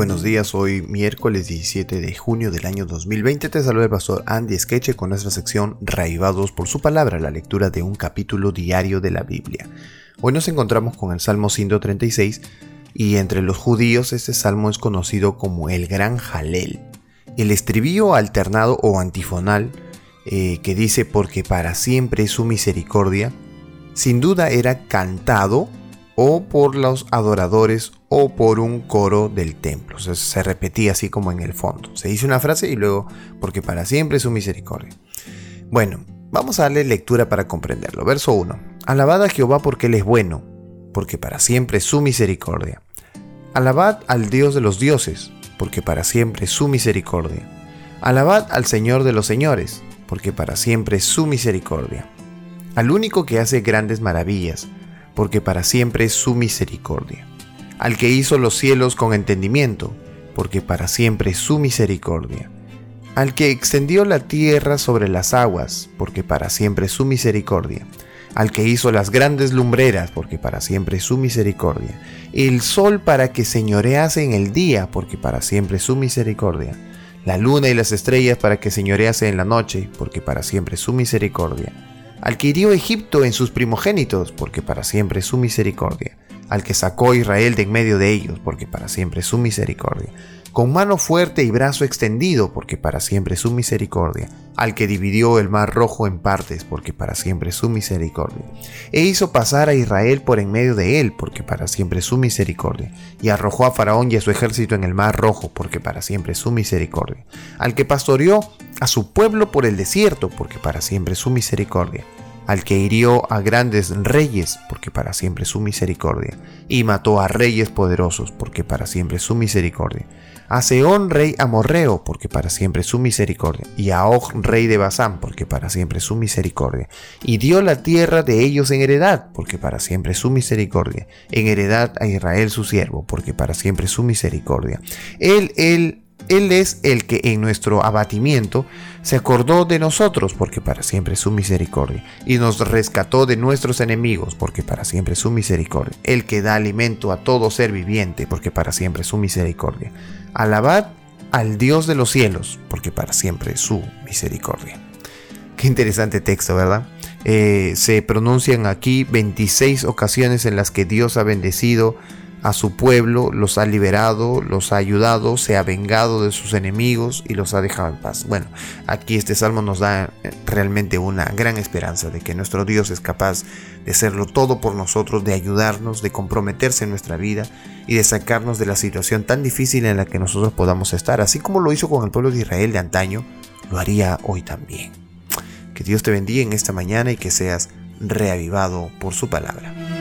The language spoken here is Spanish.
buenos días, hoy miércoles 17 de junio del año 2020 te saluda el pastor Andy Skeche con nuestra sección Raivados por su palabra, la lectura de un capítulo diario de la Biblia. Hoy nos encontramos con el Salmo 136 y entre los judíos este salmo es conocido como el Gran Jalel. El estribillo alternado o antifonal eh, que dice porque para siempre es su misericordia, sin duda era cantado o por los adoradores o por un coro del templo. se repetía así como en el fondo. Se dice una frase y luego, porque para siempre es su misericordia. Bueno, vamos a darle lectura para comprenderlo. Verso 1. Alabad a Jehová porque Él es bueno, porque para siempre es su misericordia. Alabad al Dios de los dioses, porque para siempre es su misericordia. Alabad al Señor de los señores, porque para siempre es su misericordia. Al único que hace grandes maravillas, porque para siempre es su misericordia. Al que hizo los cielos con entendimiento, porque para siempre es su misericordia. Al que extendió la tierra sobre las aguas, porque para siempre es su misericordia. Al que hizo las grandes lumbreras, porque para siempre es su misericordia. El sol para que señorease en el día, porque para siempre es su misericordia. La luna y las estrellas para que señorease en la noche, porque para siempre es su misericordia hirió Egipto en sus primogénitos, porque para siempre es su misericordia, al que sacó Israel de en medio de ellos, porque para siempre es su misericordia, con mano fuerte y brazo extendido, porque para siempre es su misericordia, al que dividió el mar rojo en partes, porque para siempre es su misericordia, e hizo pasar a Israel por en medio de él, porque para siempre es su misericordia, y arrojó a Faraón y a su ejército en el mar rojo, porque para siempre es su misericordia, al que pastoreó a su pueblo por el desierto, porque para siempre es su misericordia, al que hirió a grandes reyes, porque para siempre su misericordia, y mató a reyes poderosos, porque para siempre su misericordia, a Seón rey amorreo, porque para siempre su misericordia, y a Og rey de Basán, porque para siempre su misericordia, y dio la tierra de ellos en heredad, porque para siempre su misericordia, en heredad a Israel su siervo, porque para siempre su misericordia. Él, él, él es el que en nuestro abatimiento se acordó de nosotros, porque para siempre es su misericordia, y nos rescató de nuestros enemigos, porque para siempre es su misericordia, el que da alimento a todo ser viviente, porque para siempre es su misericordia. Alabad al Dios de los cielos, porque para siempre es su misericordia. Qué interesante texto, ¿verdad? Eh, se pronuncian aquí 26 ocasiones en las que Dios ha bendecido a su pueblo, los ha liberado, los ha ayudado, se ha vengado de sus enemigos y los ha dejado en paz. Bueno, aquí este salmo nos da eh, realmente una gran esperanza de que nuestro Dios es capaz de hacerlo todo por nosotros, de ayudarnos, de comprometerse en nuestra vida y de sacarnos de la situación tan difícil en la que nosotros podamos estar, así como lo hizo con el pueblo de Israel de antaño, lo haría hoy también. Que Dios te bendiga en esta mañana y que seas reavivado por su palabra.